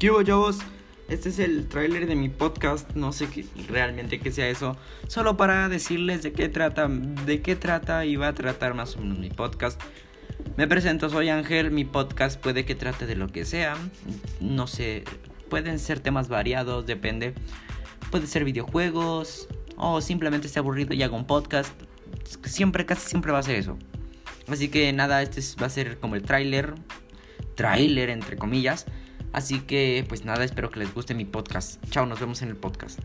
¿Qué hubo, chavos? Este es el tráiler de mi podcast, no sé qué, realmente qué sea eso, solo para decirles de qué trata, de qué trata y va a tratar más o menos mi podcast. Me presento, soy Ángel, mi podcast puede que trate de lo que sea, no sé, pueden ser temas variados, depende. Puede ser videojuegos o simplemente esté aburrido y hago un podcast. Siempre, casi siempre va a ser eso. Así que nada, este va a ser como el tráiler, tráiler entre comillas. Así que pues nada, espero que les guste mi podcast. Chao, nos vemos en el podcast.